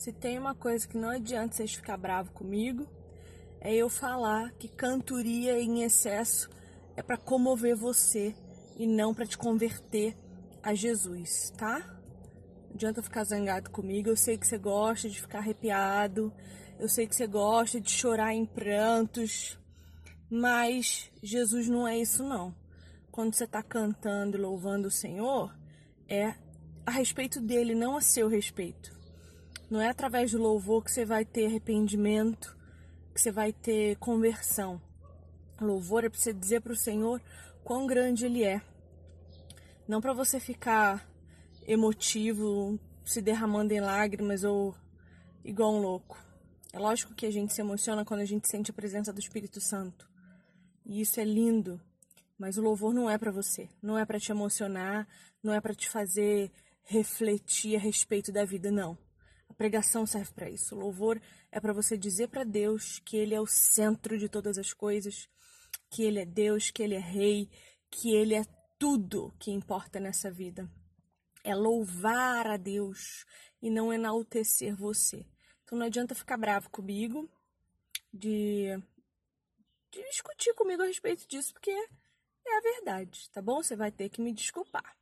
Se tem uma coisa que não adianta vocês ficar bravo comigo, é eu falar que cantoria em excesso é para comover você e não para te converter a Jesus, tá? Não adianta ficar zangado comigo. Eu sei que você gosta de ficar arrepiado, eu sei que você gosta de chorar em prantos, mas Jesus não é isso não. Quando você está cantando louvando o Senhor, é a respeito dele, não a seu respeito. Não é através do louvor que você vai ter arrependimento, que você vai ter conversão. Louvor é para você dizer para o Senhor quão grande Ele é. Não para você ficar emotivo, se derramando em lágrimas ou igual um louco. É lógico que a gente se emociona quando a gente sente a presença do Espírito Santo. E isso é lindo. Mas o louvor não é para você, não é para te emocionar, não é para te fazer refletir a respeito da vida, não. A pregação serve para isso. O louvor é para você dizer para Deus que Ele é o centro de todas as coisas, que Ele é Deus, que Ele é Rei, que Ele é tudo que importa nessa vida. É louvar a Deus e não enaltecer você. Então não adianta ficar bravo comigo, de, de discutir comigo a respeito disso, porque é a verdade, tá bom? Você vai ter que me desculpar.